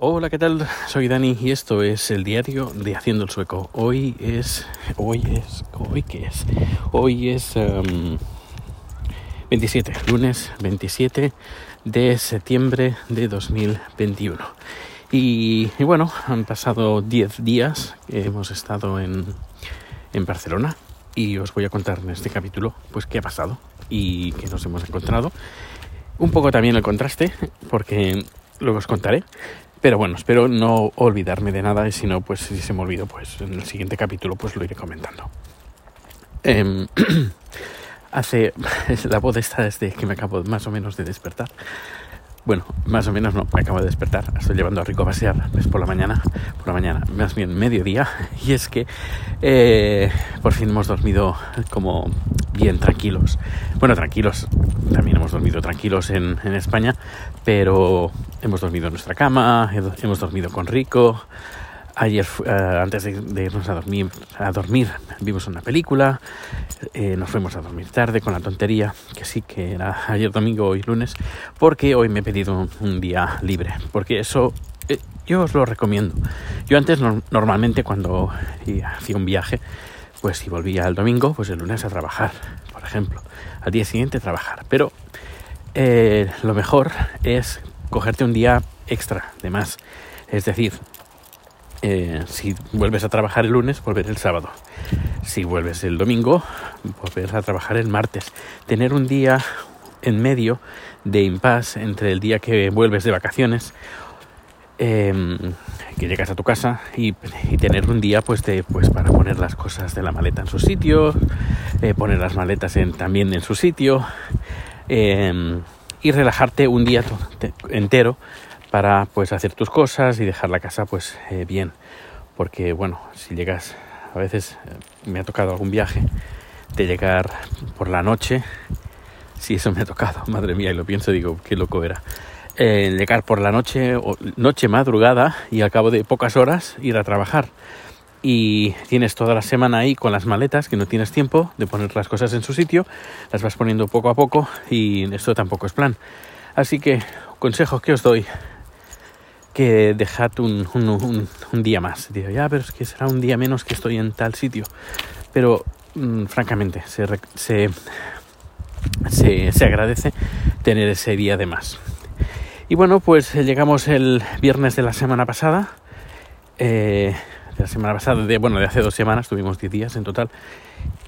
Hola, ¿qué tal? Soy Dani y esto es el diario de Haciendo el Sueco. Hoy es. Hoy es. ¿Hoy qué es? Hoy es. em, 27, lunes 27 de septiembre de 2021. Y, y bueno, han pasado 10 días que hemos estado en, en Barcelona y os voy a contar en este capítulo pues qué ha pasado y qué nos hemos encontrado. Un poco también el contraste, porque luego os contaré. Pero bueno, espero no olvidarme de nada y si no, pues si se me olvido, pues en el siguiente capítulo pues lo iré comentando. Em, hace la voz esta desde que me acabo más o menos de despertar. Bueno, más o menos no, me acabo de despertar. Estoy llevando a Rico a pasear pues, por la mañana, por la mañana, más bien mediodía. Y es que eh, por fin hemos dormido como bien tranquilos. Bueno, tranquilos, también hemos dormido tranquilos en, en España, pero hemos dormido en nuestra cama, he- hemos dormido con Rico. Ayer, eh, antes de, irnos a dormir, a dormir, vimos una película, eh, nos fuimos a dormir tarde con la tontería, que sí que era ayer domingo, hoy lunes, porque hoy me he pedido un, día libre, porque eso eh, yo os lo recomiendo. Yo antes nor- normalmente cuando hacía un viaje, pues si volvía el domingo, pues el lunes a trabajar, por ejemplo, al día siguiente trabajar, pero lo mejor es cogerte un día extra de más, es decir, eh, si vuelves a trabajar el lunes, volver el sábado. Si vuelves el domingo, volver a trabajar el martes. Tener un día en medio de impasse entre el día que vuelves de vacaciones, eh, que llegas a tu casa y, tener un día pues, de, pues para poner las cosas de la maleta en su sitio, eh, poner las maletas en- también en su sitio eh, y relajarte un día entero para pues hacer tus cosas y dejar la casa pues eh, bien. Porque bueno si llegas a veces eh, me ha tocado algún viaje de llegar por la noche. Si eso me ha tocado madre mía y lo pienso digo qué loco era. Eh, llegar por la noche o noche madrugada y al cabo de pocas horas ir a trabajar. Y tienes toda la semana ahí con las maletas que no tienes tiempo de poner las cosas en su sitio, las vas poniendo poco a poco y esto tampoco es plan. Así que consejo que os doy, que dejad un, un- día más. Digo, ya, pero es que será un día menos que estoy en tal sitio. Pero mm, francamente, se, se, se, se agradece tener ese día de más. Y bueno, pues eh, llegamos el viernes de la semana pasada. eh, de la semana pasada, de, bueno, de hace dos semanas, tuvimos 10 días en total.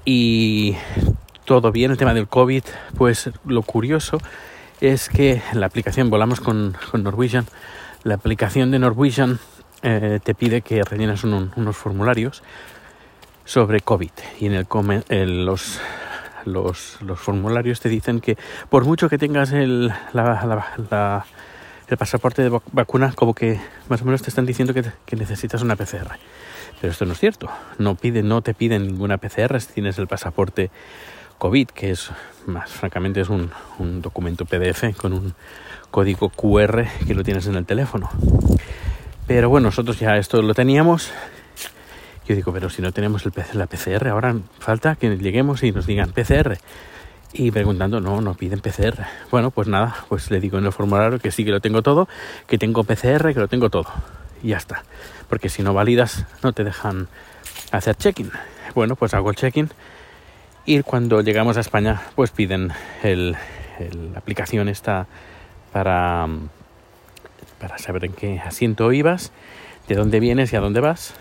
Y todo bien, el tema del COVID, pues lo curioso es que la aplicación, volamos con, con Norwegian, la aplicación de Norwegian eh, te pide que rellenes un- unos formularios sobre COVID. Y en el, en los, los, los formularios te dicen que por mucho que tengas el, la- la- la- el pasaporte de vac- vacuna, como que más o menos te están diciendo que, que necesitas una PCR. Pero esto no es cierto. No, piden, no te piden ninguna PCR si tienes el pasaporte COVID, que es más francamente es un, un documento PDF con un código QR que lo tienes en el teléfono. Pero bueno, nosotros ya esto lo teníamos. Yo digo, pero si no tenemos el, la PCR, ahora falta que lleguemos y nos digan PCR. Y preguntando, no, no piden PCR. Bueno, pues nada, pues le digo en el formulario que sí que lo tengo todo, que tengo PCR, que lo tengo todo. Y ya está. Porque si no validas, no te dejan hacer check-in. Bueno, pues hago el check-in. Y cuando llegamos a España, pues piden el, el- la aplicación esta para, para saber en qué asiento ibas, de dónde vienes y a dónde vas.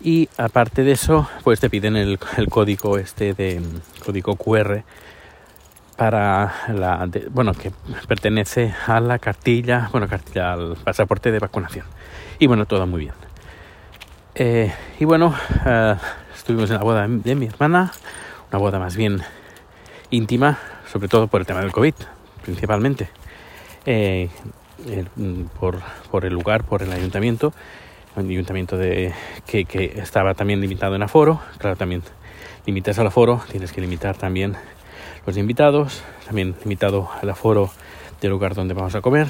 Y aparte de eso, pues te piden el, código este de código QR para la de- bueno que pertenece a la cartilla, bueno cartilla al pasaporte de vacunación. Y bueno, todo muy bien. Eh, y bueno, eh, estuvimos en la boda de mi hermana, una boda más bien íntima, sobre todo por el tema del COVID, principalmente. Eh, el- mm, por, por el lugar, por el ayuntamiento, un ayuntamiento de, que, que estaba también limitado en aforo, claro, también limitas al aforo, tienes que limitar también los invitados, también limitado al aforo del lugar donde vamos a comer.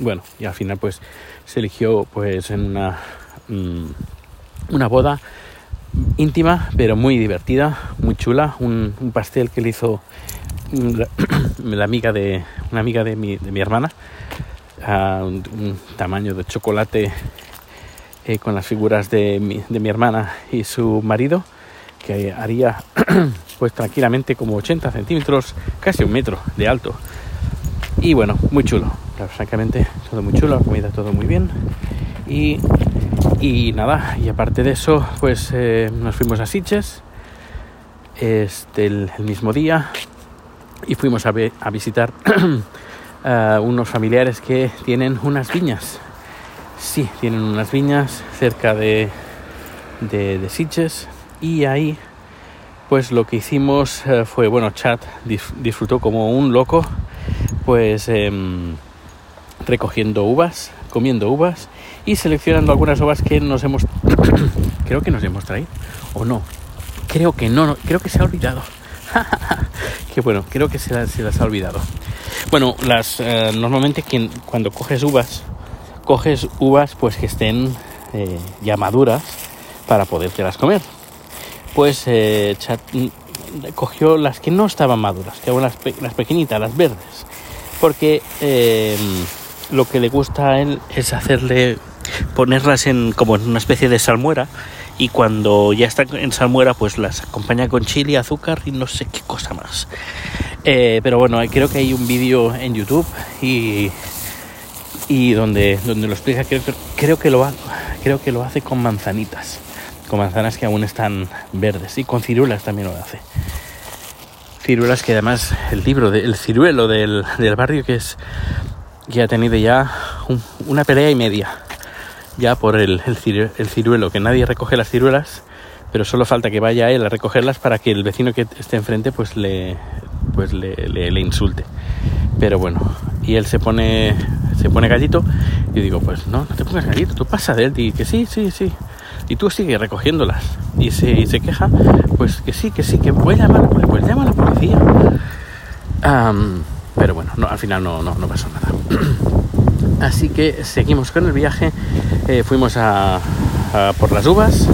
Bueno, y al final pues se eligió pues en una, mm, una boda íntima, pero muy divertida, muy chula, un, un pastel que le hizo la amiga de una amiga de mi, de mi hermana un, tamaño de chocolate eh, con las figuras de mi, de mi, hermana y su marido, que haría pues tranquilamente como 80 centímetros, casi un metro de alto. Y bueno, muy chulo, francamente, todo muy chulo, la comida todo muy bien. Y, y nada, y aparte de eso, pues eh, nos fuimos a Sitges este, el, mismo día y fuimos a, a visitar a unos familiares que tienen unas viñas. Sí, tienen unas viñas cerca de, de, de Sitges y ahí pues lo que hicimos eh, fue, bueno, Chad disfrutó como un loco, pues em, recogiendo uvas, comiendo uvas y seleccionando algunas uvas que nos hemos, creo que nos hemos traído, o no, creo que no, creo que se ha olvidado. que bueno, creo que se, las ha olvidado. Bueno, las eh, normalmente quien, cuando coges uvas, coges uvas pues que estén eh, ya maduras para podértelas comer. Pues eh, mm, cogió las que no estaban maduras, que eran las, las pequeñitas, las verdes, porque lo que le gusta a él es hacerle ponerlas en como en una especie de salmuera y cuando ya está en salmuera pues las acompaña con chile, azúcar y no sé qué cosa más. Eh, pero bueno, creo que hay un vídeo en YouTube y, y donde, donde lo explica, creo, creo, que lo, creo que lo hace con manzanitas, con manzanas que aún están verdes y con ciruelas también lo hace. Ciruelas que además el libro, del ciruelo del, del barrio que es que ha tenido ya una pelea y media ya por el, el, ciruelo, que nadie recoge las ciruelas, pero solo falta que vaya él a recogerlas para que el vecino que esté enfrente pues le, pues le, le, insulte. Pero bueno, y él se pone, se pone gallito y digo, pues no, no te pongas gallito, tú pasa de él y que sí, sí, sí. Y tú sigues recogiéndolas. Y se, se queja, pues que sí, que sí, que voy a llamar, pues llama a la policía. pero bueno, no, al final no, no, no pasó nada. Así que seguimos con el viaje, eh, fuimos a, por las uvas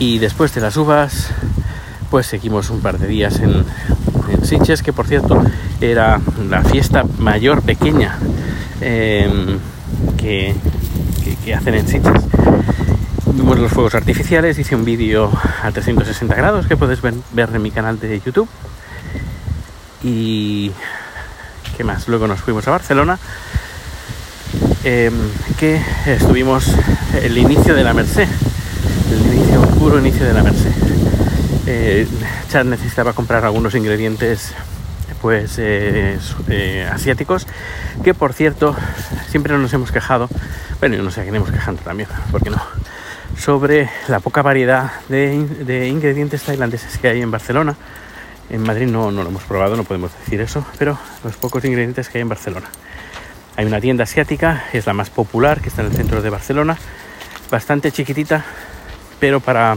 y después de las uvas pues seguimos un par de días en, en que por cierto era la fiesta mayor pequeña em, que, hacen en Sitges. Vimos los fuegos artificiales, hice un vídeo a 360 grados que puedes ver, ver en mi canal de YouTube. Y ¿qué más? Luego nos fuimos a Barcelona Em, que estuvimos el inicio de la Merced, el inicio, oscuro inicio de la Merced. Eh, Chad necesitaba comprar algunos ingredientes pues eh, eh, asiáticos que por cierto siempre nos hemos quejado bueno no sé queremos quejando también porque no sobre la poca variedad de, ingredientes tailandeses que hay en Barcelona. En Madrid no, no lo hemos probado no podemos decir eso pero los pocos ingredientes que hay en Barcelona hay una tienda asiática, es la más popular, que está en el centro de Barcelona, bastante chiquitita, pero para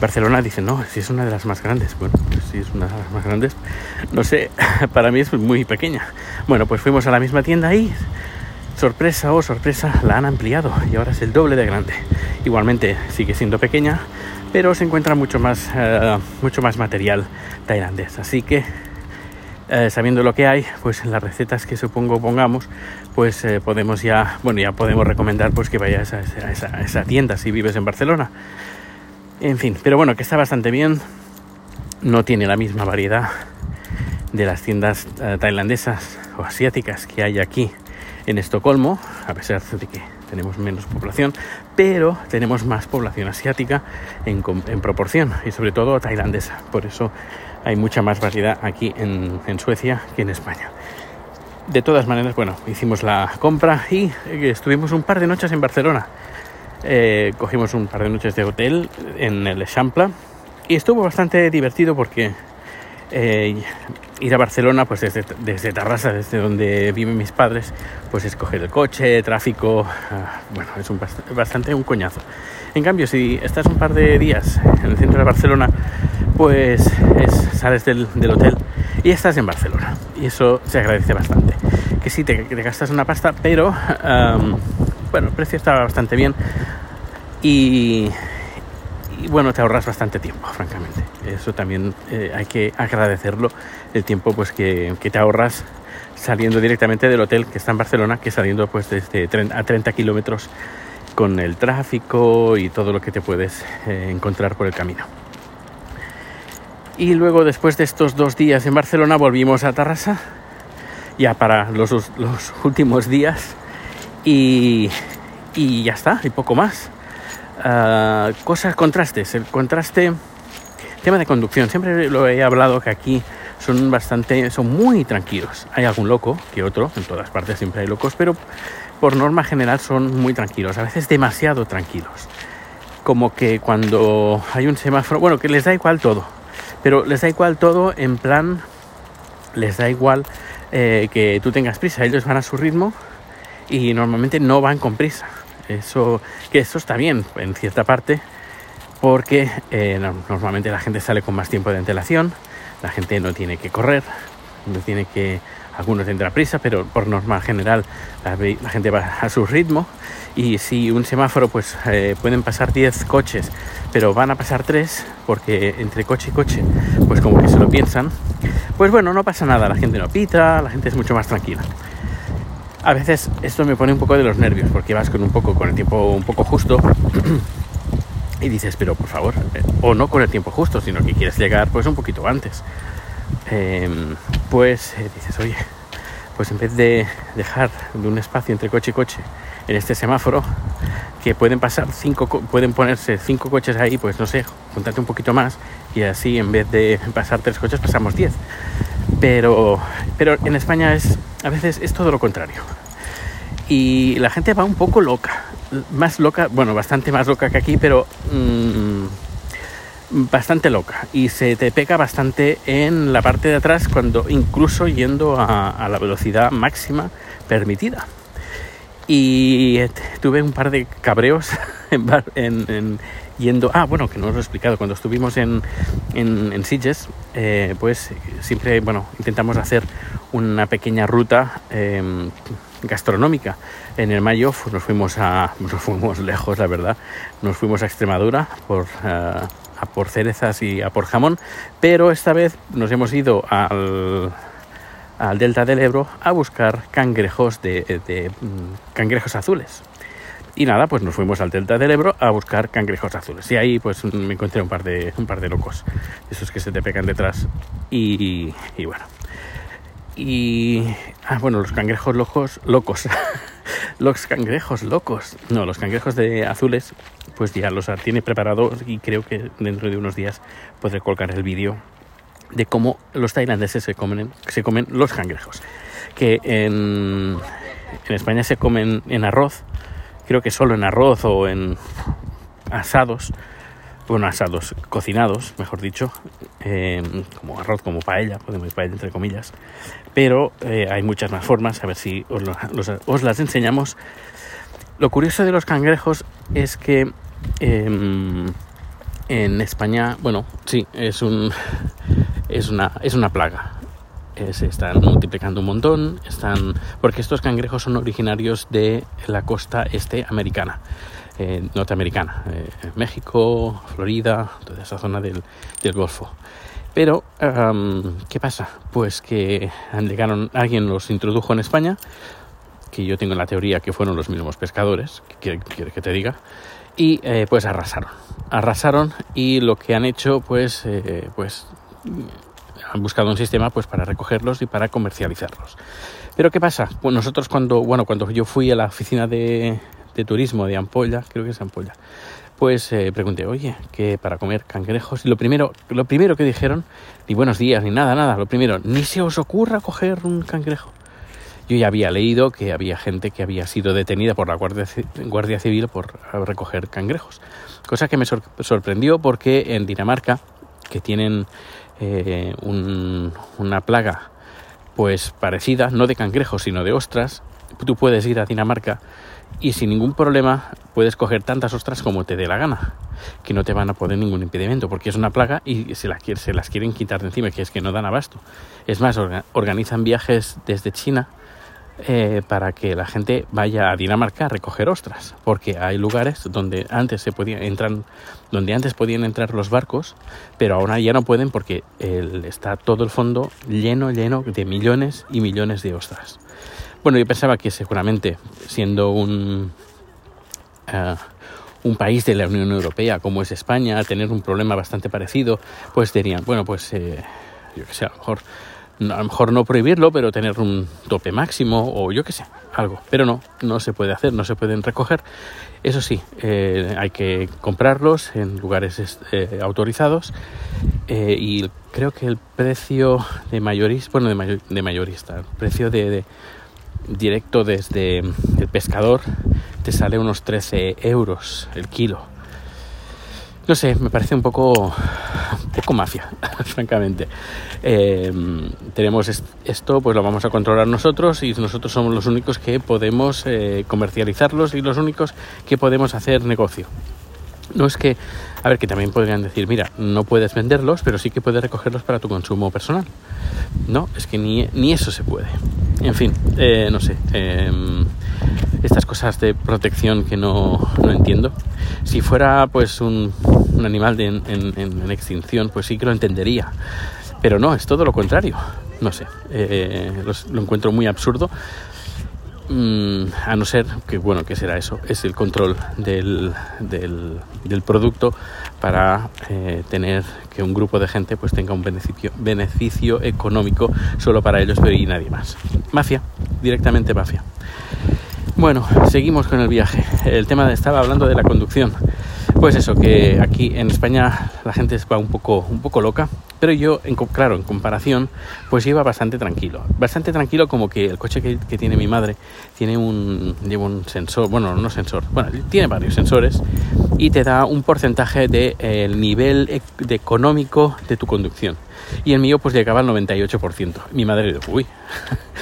Barcelona dicen, no, si es una de las más grandes. Bueno, pues si es una de las más grandes, no sé, para mí es muy pequeña. Bueno, pues fuimos a la misma tienda y, sorpresa o oh, sorpresa, la han ampliado y ahora es el doble de grande. Igualmente sigue siendo pequeña, pero se encuentra mucho más, eh, mucho más material tailandés. Así que eh, sabiendo lo que hay, pues en las recetas que supongo pongamos, pues eh, podemos ya, bueno, ya podemos recomendar pues que vayas a esa, tienda si vives en Barcelona. En fin, pero bueno, que está bastante bien. No tiene la misma variedad de las tiendas eh, tailandesas o asiáticas que hay aquí en Estocolmo, a pesar de que tenemos menos población, pero tenemos más población asiática en, en proporción y sobre todo tailandesa. Por eso hay mucha más variedad aquí en, Suecia que en España. De todas maneras, bueno, hicimos la compra y eh, estuvimos un par de noches en Barcelona. Eh, cogimos un par de noches de hotel en el Champla y estuvo bastante divertido porque eh, ir a Barcelona, pues desde, Tarrasa, desde donde viven mis padres, pues escoger el coche, tráfico, ah, bueno, es un, bastante un coñazo. En cambio, si estás un par de días en el centro de Barcelona, pues sales del, hotel y estás en Barcelona. Y eso se agradece bastante. Que sí, te, gastas una pasta, pero bueno, el precio estaba bastante bien. Y, y bueno, te ahorras bastante tiempo, francamente. Eso también eh, hay que agradecerlo, el tiempo pues que, que, te ahorras saliendo directamente del hotel que está en Barcelona, que saliendo pues desde a 30 kilómetros con el tráfico y todo lo que te puedes eh, encontrar por el camino. Y luego después de estos dos días en Barcelona volvimos a Tarrasa, ya para los, los últimos días, y, y ya está, y poco más. Uh, cosas, contrastes. El contraste, tema de conducción. Siempre lo he hablado que aquí son bastante, son muy tranquilos. Hay algún loco que otro, en todas partes siempre hay locos, pero por norma general son muy tranquilos, a veces demasiado tranquilos. Como que cuando hay un semáforo, bueno, que les da igual todo, pero les da igual todo en plan, les da igual eh, que tú tengas prisa, ellos van a su ritmo y normalmente no van con prisa. Eso, que eso está bien en cierta parte, porque eh, normalmente la gente sale con más tiempo de antelación, la gente no tiene que correr, no tiene que, algunos tendrán prisa, pero por norma general la, gente va a su ritmo y si un semáforo pues eh, pueden pasar 10 coches, pero van a pasar 3 porque entre coche y coche pues como que se lo piensan, pues bueno, no pasa nada, la gente no pita, la gente es mucho más tranquila. A veces esto me pone un poco de los nervios porque vas con un poco con el tiempo un poco justo y dices, pero por favor, o no con el tiempo justo, sino que quieres llegar pues un poquito antes. Em, pues eh, dices, oye, pues en vez de dejar de un espacio entre coche y coche en este semáforo, que pueden pasar cinco, pueden ponerse cinco coches ahí, pues no sé, juntarte un poquito más y así en vez de pasar tres coches pasamos diez. Pero, pero en España es a veces es todo lo contrario. Y la gente va un poco loca. Más loca, bueno, bastante más loca que aquí, pero mmm, bastante loca. Y se te pega bastante en la parte de atrás, cuando incluso yendo a la velocidad máxima permitida. Y tuve un par de cabreos en, en, yendo. Ah, bueno, que no os lo he explicado. Cuando estuvimos en, en, en eh, pues siempre, bueno, intentamos hacer una pequeña ruta em, gastronómica. En el mayo nos fuimos a, nos fuimos lejos, la verdad. Nos fuimos a Extremadura por, eh, a por cerezas y a por jamón, pero esta vez nos hemos ido al, al delta del Ebro a buscar cangrejos de mm, cangrejos azules. Y nada, pues nos fuimos al delta del Ebro a buscar cangrejos azules. Y ahí pues me encontré un par de, un par de locos, esos que se te pegan detrás. Y, y bueno, y. Ah, bueno, los cangrejos locos. locos. los cangrejos locos. No, los cangrejos de azules, pues ya los tiene preparados y creo que dentro de unos días podré colgar el vídeo de cómo los tailandeses se comen, se comen los cangrejos. Que en, en España se comen en arroz, creo que solo en arroz o en asados bueno, asados cocinados, mejor dicho, eh, como arroz, como paella, podemos paella entre comillas, pero eh, hay muchas más formas, a ver si os, las enseñamos. Lo curioso de los cangrejos es que em, en España, bueno, sí, es un es una es una plaga. Se están multiplicando un montón, están porque estos cangrejos son originarios de la costa este americana eh, norteamericana, eh, México, Florida, toda esa zona del, del Golfo. Pero, ¿qué pasa? Pues que llegaron, alguien los introdujo en España, que yo tengo la teoría que fueron los mismos pescadores, quiere que te diga, y eh, pues arrasaron. Arrasaron y lo que han hecho, pues, pues han buscado un sistema pues para recogerlos y para comercializarlos. Pero ¿qué pasa? Pues nosotros cuando, bueno, cuando yo fui a la oficina de, de turismo de Ampolla, creo que es Ampolla, pues eh, pregunté, oye, que para comer cangrejos, y lo primero, lo primero que dijeron, ni buenos días, ni nada, nada, lo primero, ni se os ocurra coger un cangrejo. Yo ya había leído que había gente que había sido detenida por la Guardia, Guardia Civil por recoger cangrejos, cosa que me sorprendió porque en Dinamarca, que tienen eh, una plaga pues parecida, no de cangrejos, sino de ostras, tú puedes ir a Dinamarca y sin ningún problema puedes coger tantas ostras como te dé la gana, que no te van a poner ningún impedimento, porque es una plaga y se se las quieren quitar de encima, que es que no dan abasto. Es más, organizan viajes desde China eh, para que la gente vaya a Dinamarca a recoger ostras, porque hay lugares donde antes se podían entrar, donde antes podían entrar los barcos, pero ahora ya no pueden porque está todo el fondo lleno, lleno de millones y millones de ostras. Bueno, yo pensaba que seguramente siendo un eh, un país de la Unión Europea como es España, tener un problema bastante parecido, pues dirían, bueno, pues eh, yo que sé, a lo mejor a lo mejor no prohibirlo, pero tener un tope máximo o yo qué sé, algo. Pero no, no se puede hacer, no se pueden recoger. Eso sí, eh, hay que comprarlos en lugares eh, autorizados y creo que el precio de mayorista, bueno, de, mayorista, el precio de, directo desde el pescador te sale unos 13 euros el kilo no sé, me parece un poco, poco mafia, francamente. Em, tenemos esto, pues lo vamos a controlar nosotros y nosotros somos los únicos que podemos eh, comercializarlos y los únicos que podemos hacer negocio. No es que, a ver, que también podrían decir, mira, no puedes venderlos, pero sí que puedes recogerlos para tu consumo personal. No, es que ni, ni eso se puede. En fin, eh, no sé. Estas cosas de protección que no, no entiendo. Si fuera pues un, un animal en, en, extinción, pues sí que lo entendería. Pero no, es todo lo contrario. No sé, eh, lo encuentro muy absurdo. Mm, a no ser que, bueno, que será eso? Es el control del, del, producto para eh, tener que un grupo de gente pues tenga un beneficio, beneficio económico solo para ellos y nadie más. Mafia, directamente mafia. Bueno, seguimos con el viaje. El tema estaba hablando de la conducción. Pues eso, que aquí en España la gente va un poco, un poco loca, pero yo, claro, en comparación, pues iba bastante tranquilo. Bastante tranquilo como que el coche que, tiene mi madre tiene un, lleva un sensor, bueno, no sensor, bueno, tiene varios sensores y te da un porcentaje del de, nivel e, de económico de tu conducción. Y el mío pues llegaba al 98%. Mi madre dijo, uy,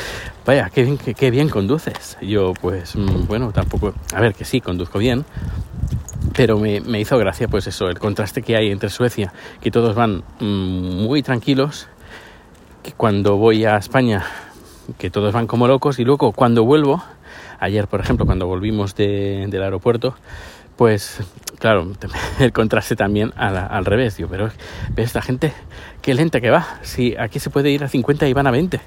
vaya, qué bien, qué, bien conduces. Yo, pues, mm, bueno, tampoco, a ver, que sí, conduzco bien, pero me, hizo gracia, pues eso, el contraste que hay entre Suecia, que todos van mm, muy tranquilos, que cuando voy a España, que todos van como locos, y luego cuando vuelvo, ayer, por ejemplo, cuando volvimos de, del aeropuerto, pues claro, el contraste también al revés, digo, pero esta gente, qué lenta que va, si aquí se puede ir a 50 y van a 20.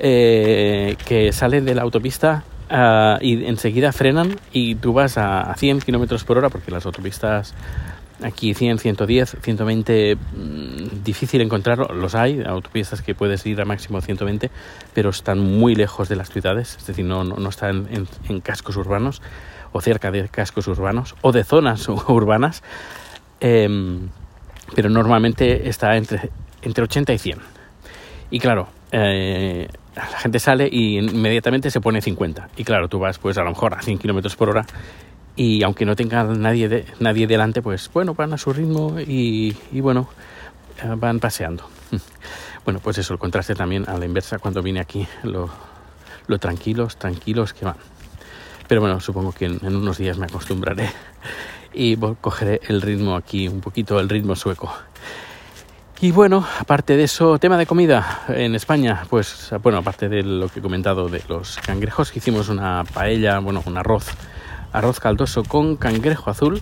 Eh, que salen de la autopista uh, y enseguida frenan y tú vas a, a 100 kilómetros por hora porque las autopistas aquí 100, 110, 120 mmm, difícil encontrarlo, los hay, autopistas que puedes ir a máximo 120, pero están muy lejos de las ciudades, es decir, no, no, no están en, cascos urbanos o cerca de cascos urbanos o de zonas urbanas, eh, pero normalmente está entre, entre 80 y 100. Y claro, eh, la gente sale y inmediatamente se pone 50. Y claro, tú vas pues a lo mejor a 100 kilómetros por hora y aunque no tenga nadie, de, nadie delante, pues bueno, van a su ritmo y, bueno, eh, van paseando. Bueno, pues eso, el contraste también a la inversa cuando vine aquí, lo, lo tranquilos, tranquilos que van. Pero bueno, supongo que en, en unos días me acostumbraré y cogeré el ritmo aquí, un poquito el ritmo sueco. Y bueno, aparte de eso, tema de comida en España, pues bueno, aparte de lo que he comentado de los cangrejos, hicimos una paella, bueno, un arroz, arroz caldoso con cangrejo azul,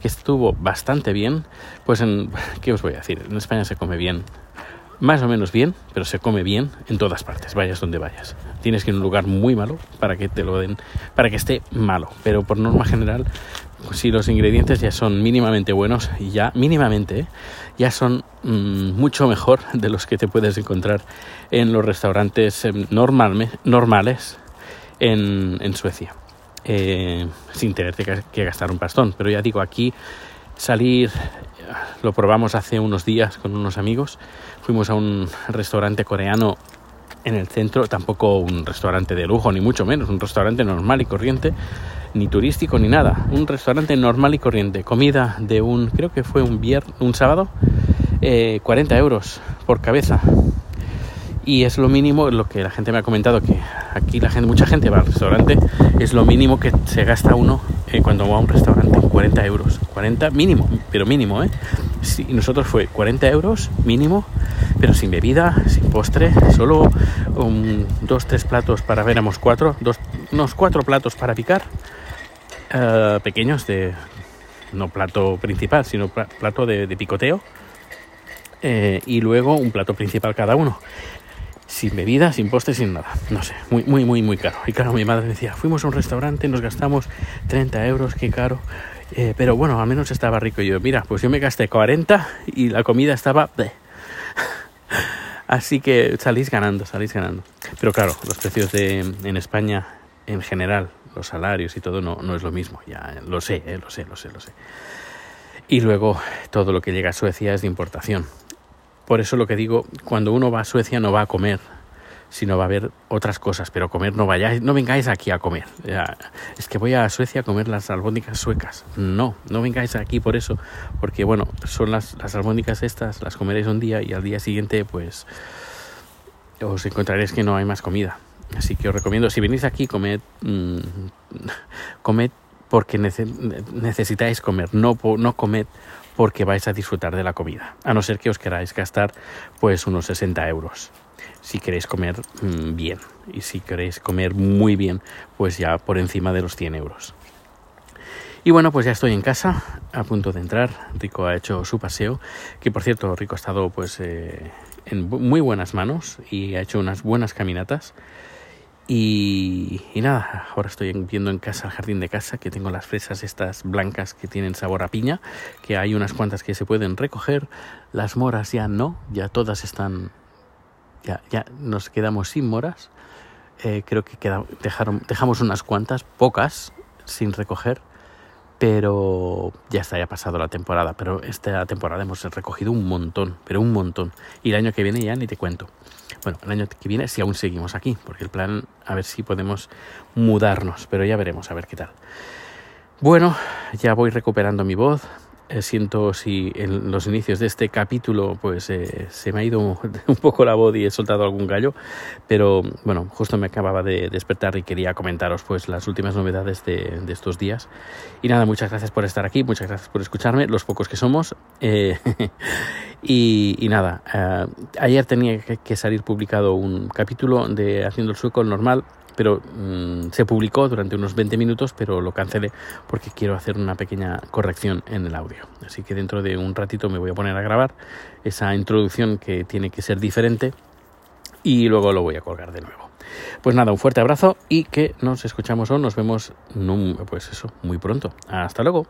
que estuvo bastante bien. Pues en, ¿qué os voy a decir? En España se come bien, más o menos bien, pero se come bien en todas partes, vayas donde vayas. Tienes que ir a un lugar muy malo para que te lo den, para que esté malo, pero por norma general, si los ingredientes ya son mínimamente buenos, ya mínimamente, ¿eh? ya son mmm, mucho mejor de los que te puedes encontrar en los restaurantes normal, normales en, en Suecia, eh, sin tener que gastar un pastón. Pero ya digo, aquí salir, lo probamos hace unos días con unos amigos, fuimos a un restaurante coreano en el centro, tampoco un restaurante de lujo, ni mucho menos, un restaurante normal y corriente, ni turístico ni nada, un restaurante normal y corriente, comida de un, creo que fue un viernes, un sábado, eh, 40 euros por cabeza. Y es lo mínimo, lo que la gente me ha comentado, que aquí la gente, mucha gente va al restaurante, es lo mínimo que se gasta uno eh, cuando va a un restaurante, 40 euros. 40 mínimo, pero mínimo, ¿eh? Nosotros fue 40 euros mínimo, pero sin bebida, sin postre, solo dos, tres platos para ver, éramos cuatro, dos, unos cuatro platos para picar, uh, pequeños de, no plato principal, sino plato de, picoteo, eh, y luego un plato principal cada uno sin bebida, sin postre, sin nada. No sé, muy, muy, muy, muy caro. Y claro, mi madre decía, fuimos a un restaurante, nos gastamos 30 euros, qué caro. Eh, pero bueno, al menos estaba rico. Yo, mira, pues yo me gasté 40 y la comida estaba... Así que salís ganando, salís ganando. Pero claro, los precios de, en España en general, los salarios y todo no, no es lo mismo. Ya lo sé, eh, lo sé, lo sé, lo sé. Y luego todo lo que llega a Suecia es de importación. Por eso lo que digo, cuando uno va a Suecia no va a comer, sino va a ver otras cosas, pero comer no vayáis, no vengáis aquí a comer. Es que voy a Suecia a comer las albóndigas suecas. No, no vengáis aquí por eso, porque bueno, son las, las albóndigas estas, las comeréis un día y al día siguiente pues os encontraréis que no hay más comida. Así que os recomiendo, si venís aquí, comed, mmm, porque necesitáis comer, no, no comed porque vais a disfrutar de la comida, a no ser que os queráis gastar pues unos 60 euros. Si queréis comer mm, bien y si queréis comer muy bien, pues ya por encima de los 100 euros. Y bueno, pues ya estoy en casa, a punto de entrar. Rico ha hecho su paseo, que por cierto, Rico ha estado pues eh, en muy buenas manos y ha hecho unas buenas caminatas. Y, nada, ahora estoy viendo en casa, el jardín de casa, que tengo las fresas estas blancas que tienen sabor a piña, que hay unas cuantas que se pueden recoger, las moras ya no, ya todas están, ya, ya nos quedamos sin moras, eh, creo que dejaron, dejamos unas cuantas, pocas, sin recoger, pero ya está, ya ha pasado la temporada, pero esta temporada hemos recogido un montón, pero un montón, y el año que viene ya ni te cuento. Bueno, el año que viene si aún seguimos aquí, porque el plan a ver si podemos mudarnos, pero ya veremos a ver qué tal. Bueno, ya voy recuperando mi voz, eh, siento si en los inicios de este capítulo pues eh, se me ha ido un poco la voz y he soltado algún gallo, pero bueno, justo me acababa de despertar y quería comentaros pues las últimas novedades de, estos días. Y nada, muchas gracias por estar aquí, muchas gracias por escucharme, los pocos que somos. Eh, y, nada, ayer tenía que salir publicado un capítulo de Haciendo el Sueco normal pero mm, se publicó durante unos 20 minutos, pero lo cancelé porque quiero hacer una pequeña corrección en el audio. Así que dentro de un ratito me voy a poner a grabar esa introducción que tiene que ser diferente y luego lo voy a colgar de nuevo. Pues nada, un fuerte abrazo y que nos escuchamos o nos vemos pues eso, muy pronto. Hasta luego.